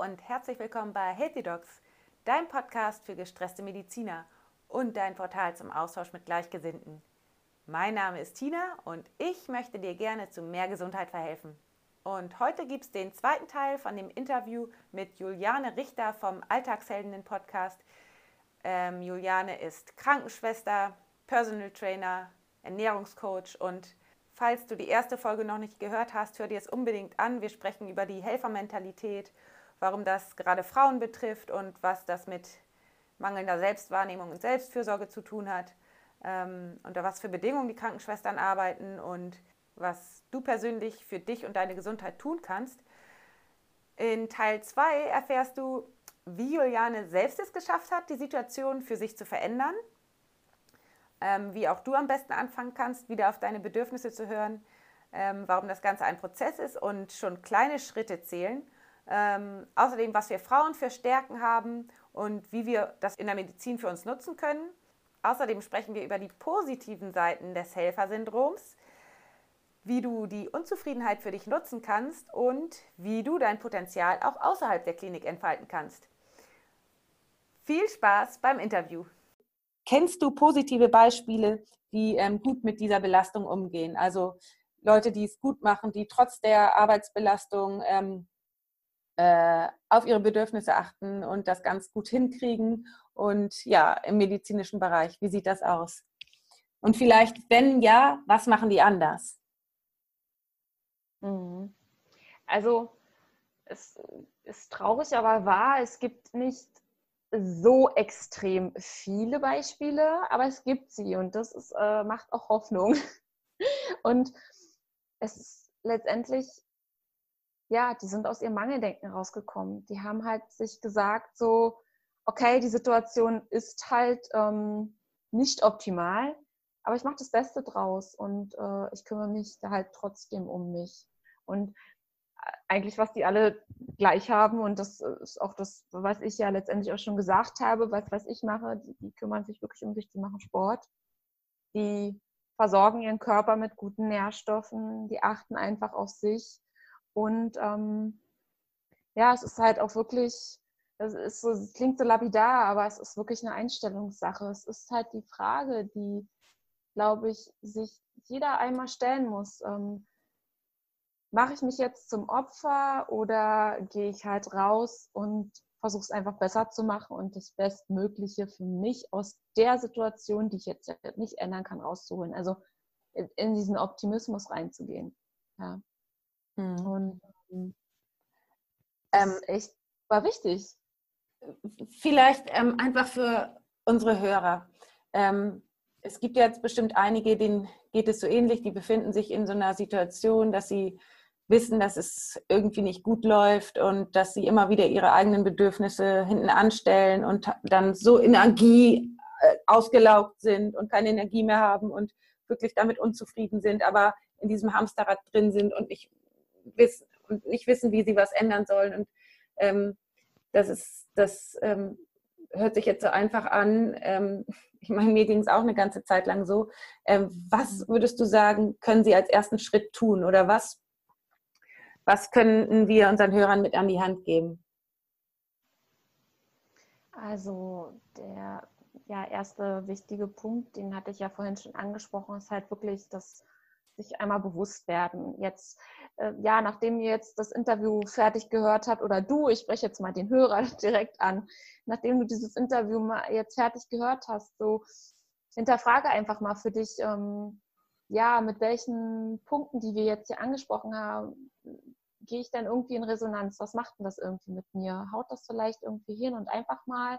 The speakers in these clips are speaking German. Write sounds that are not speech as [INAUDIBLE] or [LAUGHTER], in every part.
und herzlich willkommen bei Healthy Docs, dein Podcast für gestresste Mediziner und dein Portal zum Austausch mit Gleichgesinnten. Mein Name ist Tina und ich möchte dir gerne zu mehr Gesundheit verhelfen. Und heute gibt es den zweiten Teil von dem Interview mit Juliane Richter vom Alltagsheldinnen-Podcast. Ähm, Juliane ist Krankenschwester, Personal Trainer, Ernährungscoach und Falls du die erste Folge noch nicht gehört hast, hör dir es unbedingt an. Wir sprechen über die Helfermentalität, warum das gerade Frauen betrifft und was das mit mangelnder Selbstwahrnehmung und Selbstfürsorge zu tun hat. Ähm, unter was für Bedingungen die Krankenschwestern arbeiten und was du persönlich für dich und deine Gesundheit tun kannst. In Teil 2 erfährst du, wie Juliane selbst es geschafft hat, die Situation für sich zu verändern ähm, wie auch du am besten anfangen kannst, wieder auf deine Bedürfnisse zu hören, ähm, warum das Ganze ein Prozess ist und schon kleine Schritte zählen. Ähm, außerdem, was wir Frauen für Stärken haben und wie wir das in der Medizin für uns nutzen können. Außerdem sprechen wir über die positiven Seiten des Helfersyndroms, wie du die Unzufriedenheit für dich nutzen kannst und wie du dein Potenzial auch außerhalb der Klinik entfalten kannst. Viel Spaß beim Interview! Kennst du positive Beispiele, die ähm, gut mit dieser Belastung umgehen? Also Leute, die es gut machen, die trotz der Arbeitsbelastung ähm, äh, auf ihre Bedürfnisse achten und das ganz gut hinkriegen. Und ja, im medizinischen Bereich, wie sieht das aus? Und vielleicht, wenn ja, was machen die anders? Mhm. Also es ist traurig, aber wahr, es gibt nicht so extrem viele Beispiele, aber es gibt sie und das ist, äh, macht auch Hoffnung. [LAUGHS] Und es ist letztendlich, ja, die sind aus ihrem Mangeldenken rausgekommen. Die haben halt sich gesagt, so, okay, die Situation ist halt ähm, nicht optimal, aber ich mache das Beste draus und äh, ich kümmere mich da halt trotzdem um mich. Und eigentlich, was die alle gleich haben. Und das ist auch das, was ich ja letztendlich auch schon gesagt habe, was, was ich mache. Die, die kümmern sich wirklich um sich, die machen Sport. Die versorgen ihren Körper mit guten Nährstoffen, die achten einfach auf sich. Und ähm, ja, es ist halt auch wirklich, es, ist so, es klingt so lapidar, aber es ist wirklich eine Einstellungssache. Es ist halt die Frage, die, glaube ich, sich jeder einmal stellen muss. Ähm, mache ich mich jetzt zum Opfer oder gehe ich halt raus und versuche es einfach besser zu machen und das Bestmögliche für mich aus der Situation, die ich jetzt nicht ändern kann, rauszuholen. Also in diesen Optimismus reinzugehen. Ja. Hm. Und ähm, ähm, echt war wichtig. Vielleicht ähm, einfach für unsere Hörer. Ähm, es gibt jetzt bestimmt einige, denen geht es so ähnlich, die befinden sich in so einer Situation, dass sie wissen, dass es irgendwie nicht gut läuft und dass sie immer wieder ihre eigenen Bedürfnisse hinten anstellen und dann so Energie äh, ausgelaugt sind und keine Energie mehr haben und wirklich damit unzufrieden sind, aber in diesem Hamsterrad drin sind und nicht wissen, und nicht wissen wie sie was ändern sollen. Und ähm, das ist, das ähm, hört sich jetzt so einfach an. Ähm, [LAUGHS] ich meine, mir ging es auch eine ganze Zeit lang so. Ähm, was würdest du sagen, können sie als ersten Schritt tun oder was was könnten wir unseren Hörern mit an die Hand geben? Also der ja, erste wichtige Punkt, den hatte ich ja vorhin schon angesprochen, ist halt wirklich das sich einmal bewusst werden. Jetzt, äh, ja, nachdem ihr jetzt das Interview fertig gehört habt, oder du, ich spreche jetzt mal den Hörer [LAUGHS] direkt an, nachdem du dieses Interview mal jetzt fertig gehört hast, so hinterfrage einfach mal für dich, ähm, ja, mit welchen Punkten, die wir jetzt hier angesprochen haben, gehe ich dann irgendwie in Resonanz? Was macht denn das irgendwie mit mir? Haut das vielleicht irgendwie hin und einfach mal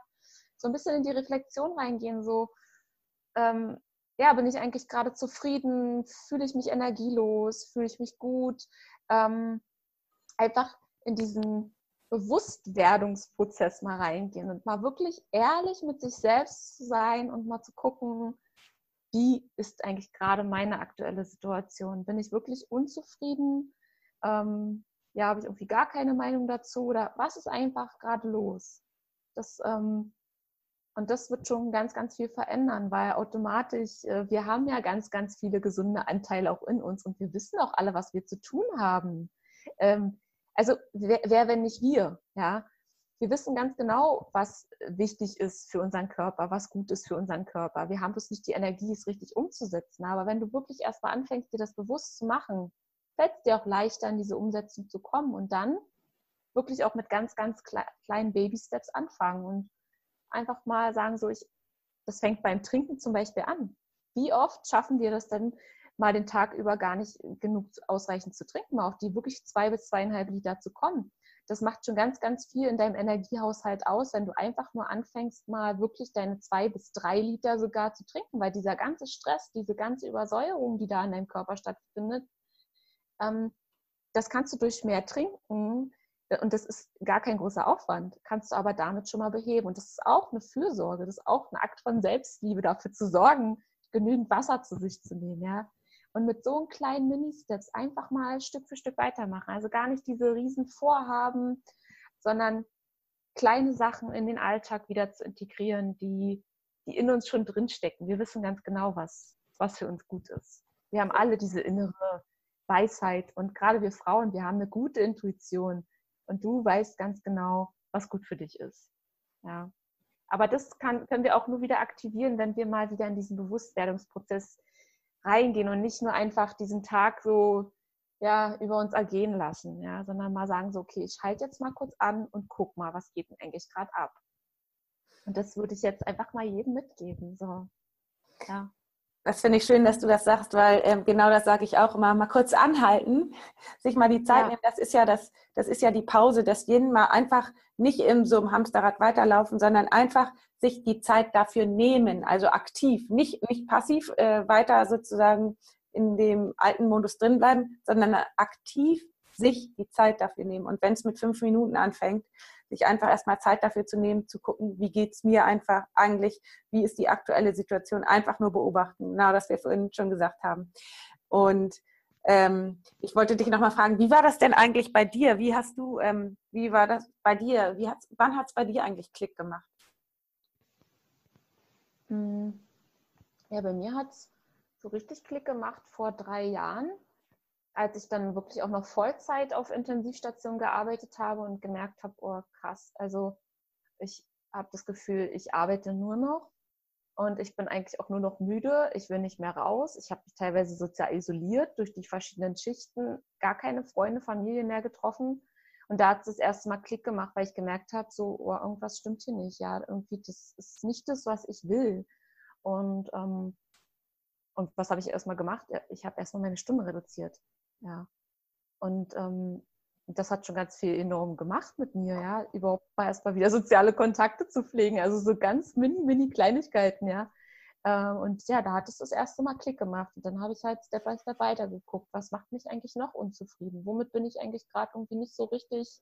so ein bisschen in die Reflexion reingehen, so, ähm, ja, bin ich eigentlich gerade zufrieden? Fühle ich mich energielos? Fühle ich mich gut? Ähm, einfach in diesen Bewusstwerdungsprozess mal reingehen und mal wirklich ehrlich mit sich selbst zu sein und mal zu gucken, wie ist eigentlich gerade meine aktuelle Situation? Bin ich wirklich unzufrieden? Ähm, ja, habe ich irgendwie gar keine Meinung dazu oder was ist einfach gerade los? Das, ähm, und das wird schon ganz, ganz viel verändern, weil automatisch, äh, wir haben ja ganz, ganz viele gesunde Anteile auch in uns und wir wissen auch alle, was wir zu tun haben. Ähm, also wer, wer, wenn nicht wir, ja? wir wissen ganz genau, was wichtig ist für unseren Körper, was gut ist für unseren Körper. Wir haben bloß nicht die Energie, es richtig umzusetzen. Aber wenn du wirklich erstmal anfängst, dir das bewusst zu machen, fällt es dir auch leichter, in diese Umsetzung zu kommen und dann wirklich auch mit ganz, ganz kleinen Baby-Steps anfangen und einfach mal sagen, so ich, das fängt beim Trinken zum Beispiel an. Wie oft schaffen wir das denn, mal den Tag über gar nicht genug ausreichend zu trinken, mal auf die wirklich zwei bis zweieinhalb Liter zu kommen? Das macht schon ganz, ganz viel in deinem Energiehaushalt aus, wenn du einfach nur anfängst, mal wirklich deine zwei bis drei Liter sogar zu trinken, weil dieser ganze Stress, diese ganze Übersäuerung, die da in deinem Körper stattfindet, ähm, das kannst du durch mehr Trinken und das ist gar kein großer Aufwand, kannst du aber damit schon mal beheben. Und das ist auch eine Fürsorge, das ist auch ein Akt von Selbstliebe, dafür zu sorgen, genügend Wasser zu sich zu nehmen. Ja? Und mit so einem kleinen Mini-Steps einfach mal Stück für Stück weitermachen. Also gar nicht diese riesen Vorhaben, sondern kleine Sachen in den Alltag wieder zu integrieren, die, die in uns schon drinstecken. Wir wissen ganz genau, was, was für uns gut ist. Wir haben alle diese innere Weisheit und gerade wir Frauen, wir haben eine gute Intuition und du weißt ganz genau, was gut für dich ist. Ja. Aber das kann, können wir auch nur wieder aktivieren, wenn wir mal wieder in diesen Bewusstwerdungsprozess reingehen und nicht nur einfach diesen Tag so ja, über uns ergehen lassen, ja, sondern mal sagen so, okay, ich halte jetzt mal kurz an und guck mal, was geht denn eigentlich gerade ab. Und das würde ich jetzt einfach mal jedem mitgeben. So. Ja. Das finde ich schön, dass du das sagst, weil ähm, genau das sage ich auch immer. Mal kurz anhalten, sich mal die Zeit ja. nehmen. Das ist ja das, das ist ja die Pause des Yin. Mal einfach nicht im so einem Hamsterrad weiterlaufen, sondern einfach sich die Zeit dafür nehmen, also aktiv, nicht, nicht passiv äh, weiter sozusagen in dem alten Modus drin bleiben, sondern aktiv sich die Zeit dafür nehmen. Und wenn es mit fünf Minuten anfängt, sich einfach erstmal Zeit dafür zu nehmen, zu gucken, wie geht es mir einfach eigentlich, wie ist die aktuelle Situation, einfach nur beobachten, genau das wir vorhin schon gesagt haben. Und ähm, ich wollte dich nochmal fragen, wie war das denn eigentlich bei dir? Wie hast du, ähm, wie war das bei dir? Wie hat's, wann hat es bei dir eigentlich Klick gemacht? Hm. Ja, bei mir hat es so richtig Klick gemacht vor drei Jahren als ich dann wirklich auch noch Vollzeit auf Intensivstation gearbeitet habe und gemerkt habe, oh krass, also ich habe das Gefühl, ich arbeite nur noch und ich bin eigentlich auch nur noch müde, ich will nicht mehr raus. Ich habe mich teilweise sozial isoliert durch die verschiedenen Schichten, gar keine Freunde, Familie mehr getroffen. Und da hat es das erste Mal Klick gemacht, weil ich gemerkt habe, so, oh, irgendwas stimmt hier nicht. Ja, irgendwie, das ist nicht das, was ich will. Und, ähm, und was habe ich erstmal gemacht? Ich habe erstmal meine Stimme reduziert. Ja. Und ähm, das hat schon ganz viel enorm gemacht mit mir, ja, überhaupt mal erstmal wieder soziale Kontakte zu pflegen, also so ganz mini, mini Kleinigkeiten, ja. Ähm, und ja, da hat es das erste Mal Klick gemacht. Und dann habe ich halt Step by Step weitergeguckt, was macht mich eigentlich noch unzufrieden? Womit bin ich eigentlich gerade irgendwie nicht so richtig,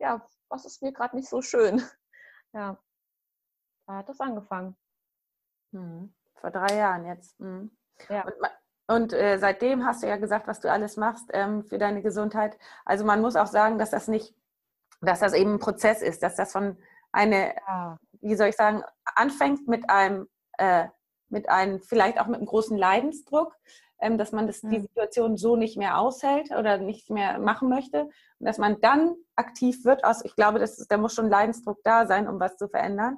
ja, was ist mir gerade nicht so schön? [LAUGHS] Ja, da hat das angefangen. Hm. Vor drei Jahren jetzt. Hm. Ja. Und und äh, seitdem hast du ja gesagt, was du alles machst ähm, für deine Gesundheit. Also man muss auch sagen, dass das nicht, dass das eben ein Prozess ist, dass das von eine, ja. wie soll ich sagen, anfängt mit einem, äh, mit einem, vielleicht auch mit einem großen Leidensdruck, ähm, dass man das, mhm. die Situation so nicht mehr aushält oder nicht mehr machen möchte. Und dass man dann aktiv wird aus, ich glaube, das ist, da muss schon Leidensdruck da sein, um was zu verändern,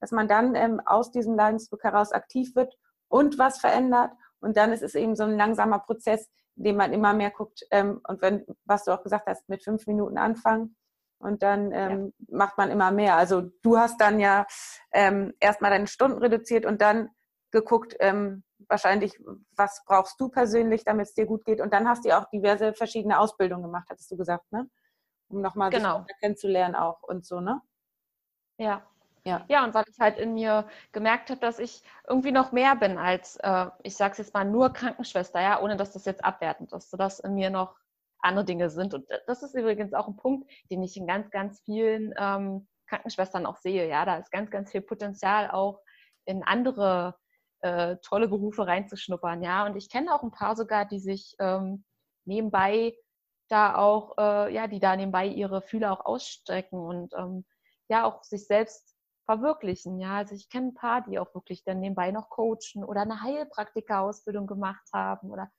dass man dann ähm, aus diesem Leidensdruck heraus aktiv wird und was verändert und dann ist es eben so ein langsamer Prozess, in dem man immer mehr guckt. Ähm, und wenn, was du auch gesagt hast, mit fünf Minuten anfangen und dann ähm, ja. macht man immer mehr. Also du hast dann ja ähm, erstmal deine Stunden reduziert und dann geguckt, ähm, wahrscheinlich, was brauchst du persönlich, damit es dir gut geht. Und dann hast du ja auch diverse verschiedene Ausbildungen gemacht, hattest du gesagt, ne? Um nochmal genau. kennenzulernen auch und so, ne? Ja, ja. ja, und weil ich halt in mir gemerkt habe, dass ich irgendwie noch mehr bin als, äh, ich sage es jetzt mal, nur Krankenschwester, ja, ohne dass das jetzt abwertend ist, sodass in mir noch andere Dinge sind. Und das ist übrigens auch ein Punkt, den ich in ganz, ganz vielen ähm, Krankenschwestern auch sehe. Ja, da ist ganz, ganz viel Potenzial auch in andere äh, tolle Berufe reinzuschnuppern. Ja, und ich kenne auch ein paar sogar, die sich ähm, nebenbei da auch, äh, ja, die da nebenbei ihre Fühler auch ausstrecken und ähm, ja auch sich selbst verwirklichen. Ja, also ich kenne ein paar, die auch wirklich dann nebenbei noch coachen oder eine Heilpraktika-Ausbildung gemacht haben oder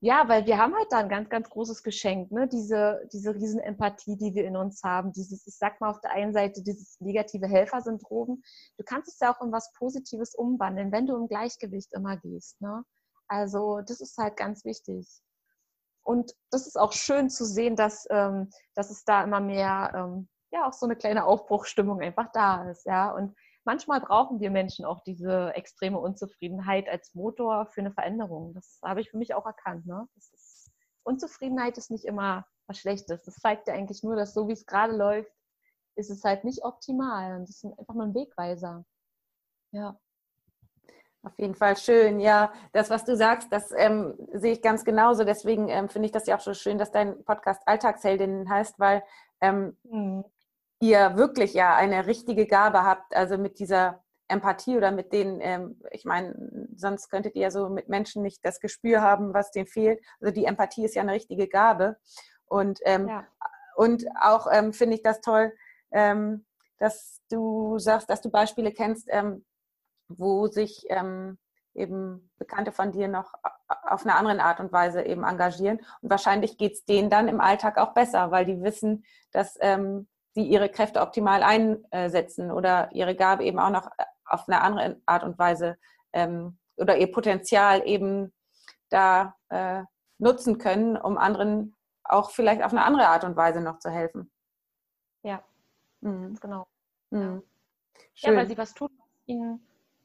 ja, weil wir haben halt da ein ganz, ganz großes Geschenk, ne? Diese, diese Riesenempathie, die wir in uns haben, dieses, ich sag mal auf der einen Seite, dieses negative Helfersyndrom. Du kannst es ja auch in was Positives umwandeln, wenn du im Gleichgewicht immer gehst, ne? Also, das ist halt ganz wichtig. Und das ist auch schön zu sehen, dass, ähm, dass es da immer mehr, ähm, ja, auch so eine kleine Aufbruchstimmung einfach da ist, ja. Und manchmal brauchen wir Menschen auch diese extreme Unzufriedenheit als Motor für eine Veränderung. Das habe ich für mich auch erkannt. Ne? Ist, Unzufriedenheit ist nicht immer was Schlechtes. Das zeigt ja eigentlich nur, dass so wie es gerade läuft, ist es halt nicht optimal. Und das ist einfach nur ein Wegweiser. Ja. Auf jeden Fall schön. Ja, das, was du sagst, das ähm, sehe ich ganz genauso. Deswegen ähm, finde ich das ja auch so schön, dass dein Podcast Alltagsheldinnen heißt, weil ähm, mhm ihr wirklich ja eine richtige Gabe habt, also mit dieser Empathie oder mit denen, ähm, ich meine, sonst könntet ihr ja so mit Menschen nicht das Gespür haben, was denen fehlt. Also die Empathie ist ja eine richtige Gabe. Und, ähm, ja. und auch ähm, finde ich das toll, ähm, dass du sagst, dass du Beispiele kennst, ähm, wo sich ähm, eben Bekannte von dir noch auf eine andere Art und Weise eben engagieren. Und wahrscheinlich geht es denen dann im Alltag auch besser, weil die wissen, dass ähm, sie ihre Kräfte optimal einsetzen oder ihre Gabe eben auch noch auf eine andere Art und Weise ähm, oder ihr Potenzial eben da äh, nutzen können, um anderen auch vielleicht auf eine andere Art und Weise noch zu helfen. Ja, mhm. genau. Mhm. Ja. ja, weil sie was tut, was ihnen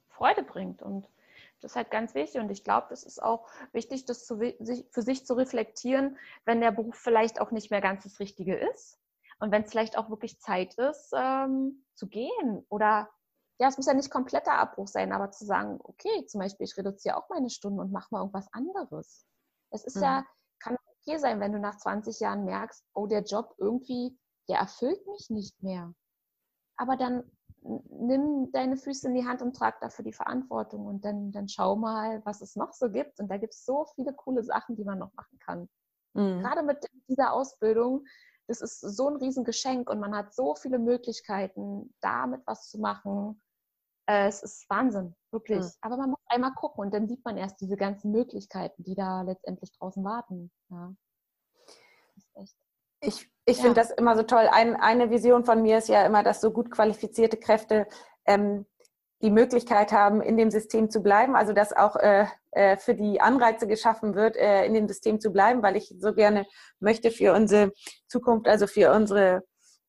Freude bringt und das ist halt ganz wichtig und ich glaube, es ist auch wichtig, das zu, für sich zu reflektieren, wenn der Beruf vielleicht auch nicht mehr ganz das Richtige ist und wenn es vielleicht auch wirklich Zeit ist, ähm, zu gehen oder ja, es muss ja nicht kompletter Abbruch sein, aber zu sagen, okay, zum Beispiel, ich reduziere auch meine Stunden und mache mal irgendwas anderes. Es ist mhm. ja, kann okay sein, wenn du nach 20 Jahren merkst, oh, der Job irgendwie, der erfüllt mich nicht mehr. Aber dann nimm deine Füße in die Hand und trag dafür die Verantwortung und dann, dann schau mal, was es noch so gibt. Und da gibt es so viele coole Sachen, die man noch machen kann. Mhm. Gerade mit dieser Ausbildung das ist so ein Riesengeschenk und man hat so viele Möglichkeiten, damit was zu machen. Äh, es ist Wahnsinn, wirklich. Mhm. Aber man muss einmal gucken und dann sieht man erst diese ganzen Möglichkeiten, die da letztendlich draußen warten. Ja. Ich, ich ja. finde das immer so toll. Ein, eine Vision von mir ist ja immer, dass so gut qualifizierte Kräfte ähm, die Möglichkeit haben, in dem System zu bleiben. Also dass auch äh, äh, für die Anreize geschaffen wird, äh, in dem System zu bleiben, weil ich so gerne möchte für unsere Zukunft, also für unsere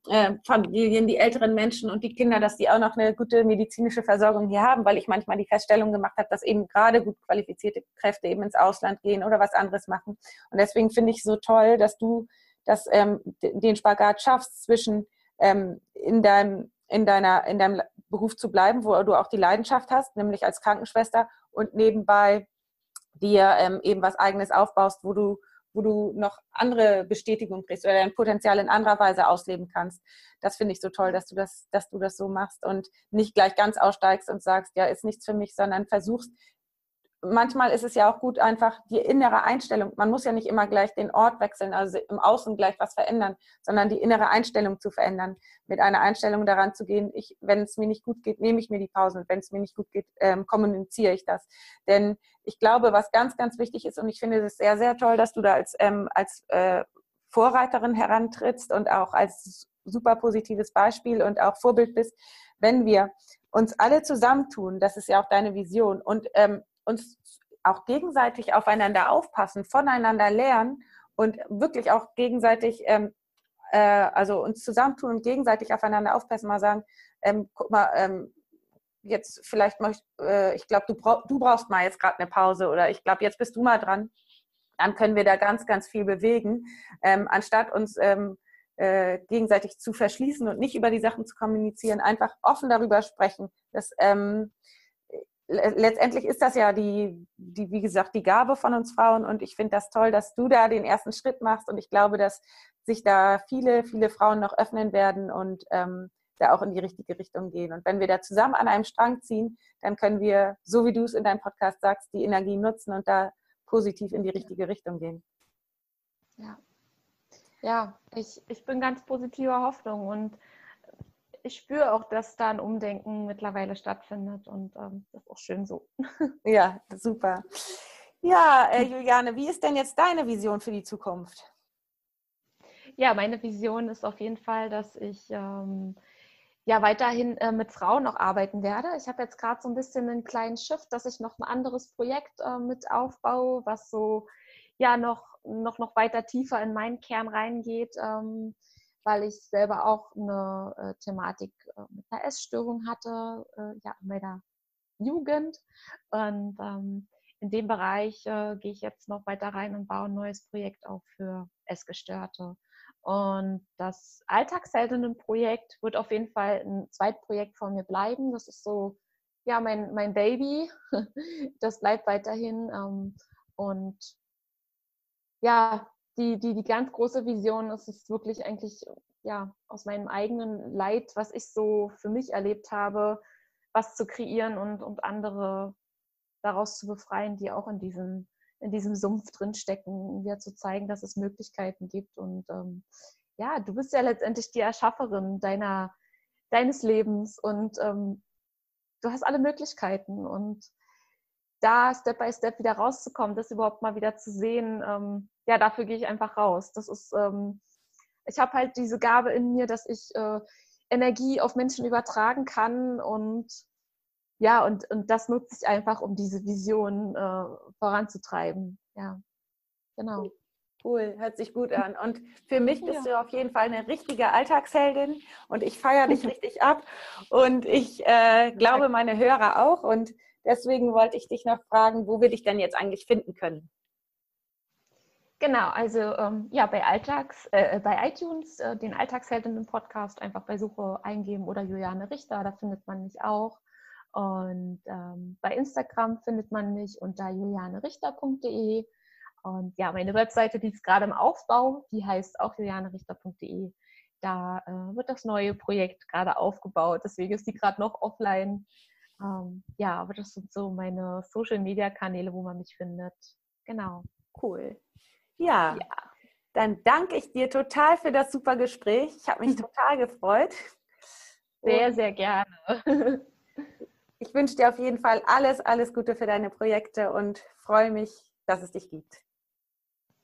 äh, Familien, die älteren Menschen und die Kinder, dass die auch noch eine gute medizinische Versorgung hier haben, weil ich manchmal die Feststellung gemacht habe, dass eben gerade gut qualifizierte Kräfte eben ins Ausland gehen oder was anderes machen. Und deswegen finde ich so toll, dass du das, ähm, den Spagat schaffst zwischen ähm, in deinem in deiner in deinem Beruf zu bleiben, wo du auch die Leidenschaft hast, nämlich als Krankenschwester und nebenbei dir ähm, eben was eigenes aufbaust, wo du, wo du noch andere Bestätigung kriegst oder dein Potenzial in anderer Weise ausleben kannst. Das finde ich so toll, dass du das, dass du das so machst und nicht gleich ganz aussteigst und sagst, ja, ist nichts für mich, sondern versuchst manchmal ist es ja auch gut, einfach die innere Einstellung. Man muss ja nicht immer gleich den Ort wechseln, also im Außen gleich was verändern, sondern die innere Einstellung zu verändern. Mit einer Einstellung daran zu gehen, ich, wenn es mir nicht gut geht, nehme ich mir die Pause und wenn es mir nicht gut geht, ähm, kommuniziere ich das. Denn ich glaube, was ganz, ganz wichtig ist, und ich finde es sehr, sehr toll, dass du da als, ähm, als äh, Vorreiterin herantrittst und auch als super positives Beispiel und auch Vorbild bist, wenn wir uns alle zusammentun, das ist ja auch deine Vision, und ähm, uns auch gegenseitig aufeinander aufpassen, voneinander lernen und wirklich auch gegenseitig, ähm, äh, also uns zusammentun und gegenseitig aufeinander aufpassen, mal sagen, ähm, guck mal, ähm, jetzt vielleicht möcht, äh, ich glaube, du, brauch, du brauchst mal jetzt gerade eine Pause oder ich glaube, jetzt bist du mal dran. Dann können wir da ganz, ganz viel bewegen, ähm, anstatt uns ähm, äh, gegenseitig zu verschließen und nicht über die Sachen zu kommunizieren, einfach offen darüber sprechen. Das, ähm, letztendlich ist das ja die, die, wie gesagt, die Gabe von uns Frauen und ich finde das toll, dass du da den ersten Schritt machst und ich glaube, dass sich da viele, viele Frauen noch öffnen werden und ähm, da auch in die richtige Richtung gehen. Und wenn wir da zusammen an einem Strang ziehen, dann können wir, so wie du es in deinem Podcast sagst, die Energie nutzen und da positiv in die richtige Richtung gehen. Ja, ja ich, ich bin ganz positiver Hoffnung und ich spüre auch, dass da ein Umdenken mittlerweile stattfindet und ähm, das ist auch schön so. [LAUGHS] Ja, super. Ja, äh, Juliane, wie ist denn jetzt deine Vision für die Zukunft? Ja, meine Vision ist auf jeden Fall, dass ich ähm, ja weiterhin äh, mit Frauen noch arbeiten werde. Ich habe jetzt gerade so ein bisschen einen kleinen Shift, dass ich noch ein anderes Projekt äh, mit aufbaue, was so ja noch, noch, noch weiter tiefer in meinen Kern reingeht, ähm, weil ich selber auch eine äh, Thematik äh, mit einer Essstörung hatte, äh, ja, in meiner Jugend. Und ähm, in dem Bereich äh, gehe ich jetzt noch weiter rein und baue ein neues Projekt auf für Essgestörte. Und das Alltagsheldinnen-Projekt wird auf jeden Fall ein Zweitprojekt von mir bleiben. Das ist so, ja, mein, mein Baby. [LAUGHS] Das bleibt weiterhin. Ähm, und ja, die, die, die ganz große Vision ist es wirklich eigentlich, ja, aus meinem eigenen Leid, was ich so für mich erlebt habe, was zu kreieren und, und andere daraus zu befreien, die auch in diesem in diesem Sumpf drinstecken, ja zu zeigen, dass es Möglichkeiten gibt. Und ähm, ja, du bist ja letztendlich die Erschafferin deiner, deines Lebens und ähm, du hast alle Möglichkeiten. Und da Step by Step wieder rauszukommen, das überhaupt mal wieder zu sehen, ähm, ja, dafür gehe ich einfach raus. Das ist, ähm, ich habe halt diese Gabe in mir, dass ich äh, Energie auf Menschen übertragen kann und ja, und, und das nutze ich einfach, um diese Vision äh, voranzutreiben. Ja, genau. Cool, hört sich gut an. Und für mich bist ja. du auf jeden Fall eine richtige Alltagsheldin und ich feiere dich [LAUGHS] richtig ab und ich äh, glaube meine Hörer auch und deswegen wollte ich dich noch fragen, wo wir dich denn jetzt eigentlich finden können. Genau, also ähm, ja, bei Alltags, äh, bei iTunes äh, den Alltagsheldinnen Podcast einfach bei Suche eingeben oder Juliane Richter, da findet man mich auch. Und ähm, bei Instagram findet man mich unter julianerichter.de. Und ja, meine Webseite, die ist gerade im Aufbau, die heißt auch julianerichter.de. Da äh, wird das neue Projekt gerade aufgebaut, deswegen ist die gerade noch offline. Ähm, ja, aber das sind so meine Social-Media-Kanäle, wo man mich findet. Genau. Cool. Ja, ja, dann danke ich dir total für das super Gespräch. Ich habe mich [LAUGHS] total gefreut. Sehr, sehr gerne. [LAUGHS] ich wünsche dir auf jeden Fall alles, alles Gute für deine Projekte und freue mich, dass es dich gibt.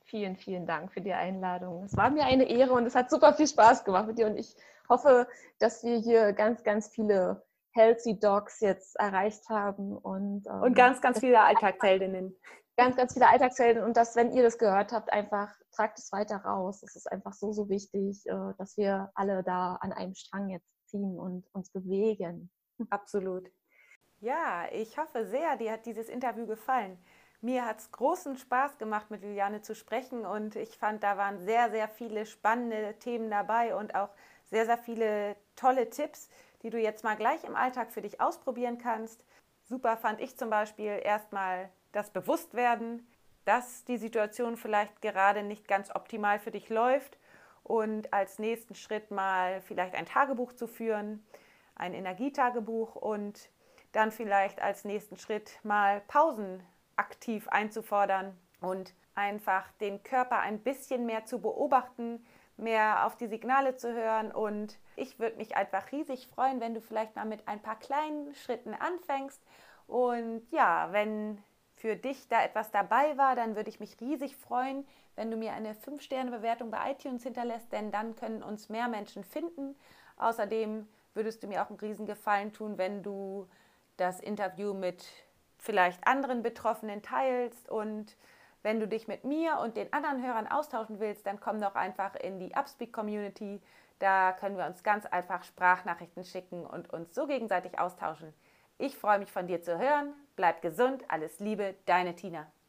Vielen, vielen Dank für die Einladung. Es war mir eine Ehre und es hat super viel Spaß gemacht mit dir und ich hoffe, dass wir hier ganz, ganz viele Healthy Dogs jetzt erreicht haben und, ähm, und ganz, ganz viele Alltagsheldinnen. Ganz, ganz viele Alltagshelden und dass, wenn ihr das gehört habt, einfach tragt es weiter raus. Es ist einfach so, so wichtig, äh, dass wir alle da an einem Strang jetzt ziehen und uns bewegen. [LAUGHS] Absolut. Ja, ich hoffe sehr, dir hat dieses Interview gefallen. Mir hat es großen Spaß gemacht, mit Juliane zu sprechen und ich fand, da waren sehr, sehr viele spannende Themen dabei und auch sehr, sehr viele tolle Tipps, die du jetzt mal gleich im Alltag für dich ausprobieren kannst. Super fand ich zum Beispiel erstmal das Bewusstwerden, dass die Situation vielleicht gerade nicht ganz optimal für dich läuft und als nächsten Schritt mal vielleicht ein Tagebuch zu führen, ein Energietagebuch und dann vielleicht als nächsten Schritt mal Pausen aktiv einzufordern und einfach den Körper ein bisschen mehr zu beobachten, mehr auf die Signale zu hören. Und ich würde mich einfach riesig freuen, wenn du vielleicht mal mit ein paar kleinen Schritten anfängst. Und ja, wenn für dich da etwas dabei war, dann würde ich mich riesig freuen, wenn du mir eine 5-Sterne-Bewertung bei iTunes hinterlässt, denn dann können uns mehr Menschen finden. Außerdem würdest du mir auch einen riesen Gefallen tun, wenn du das Interview mit vielleicht anderen Betroffenen teilst und wenn du dich mit mir und den anderen Hörern austauschen willst, dann komm doch einfach in die Upspeak Community. Da können wir uns ganz einfach Sprachnachrichten schicken und uns so gegenseitig austauschen. Ich freue mich von dir zu hören. Bleib gesund. Alles Liebe, deine Tina.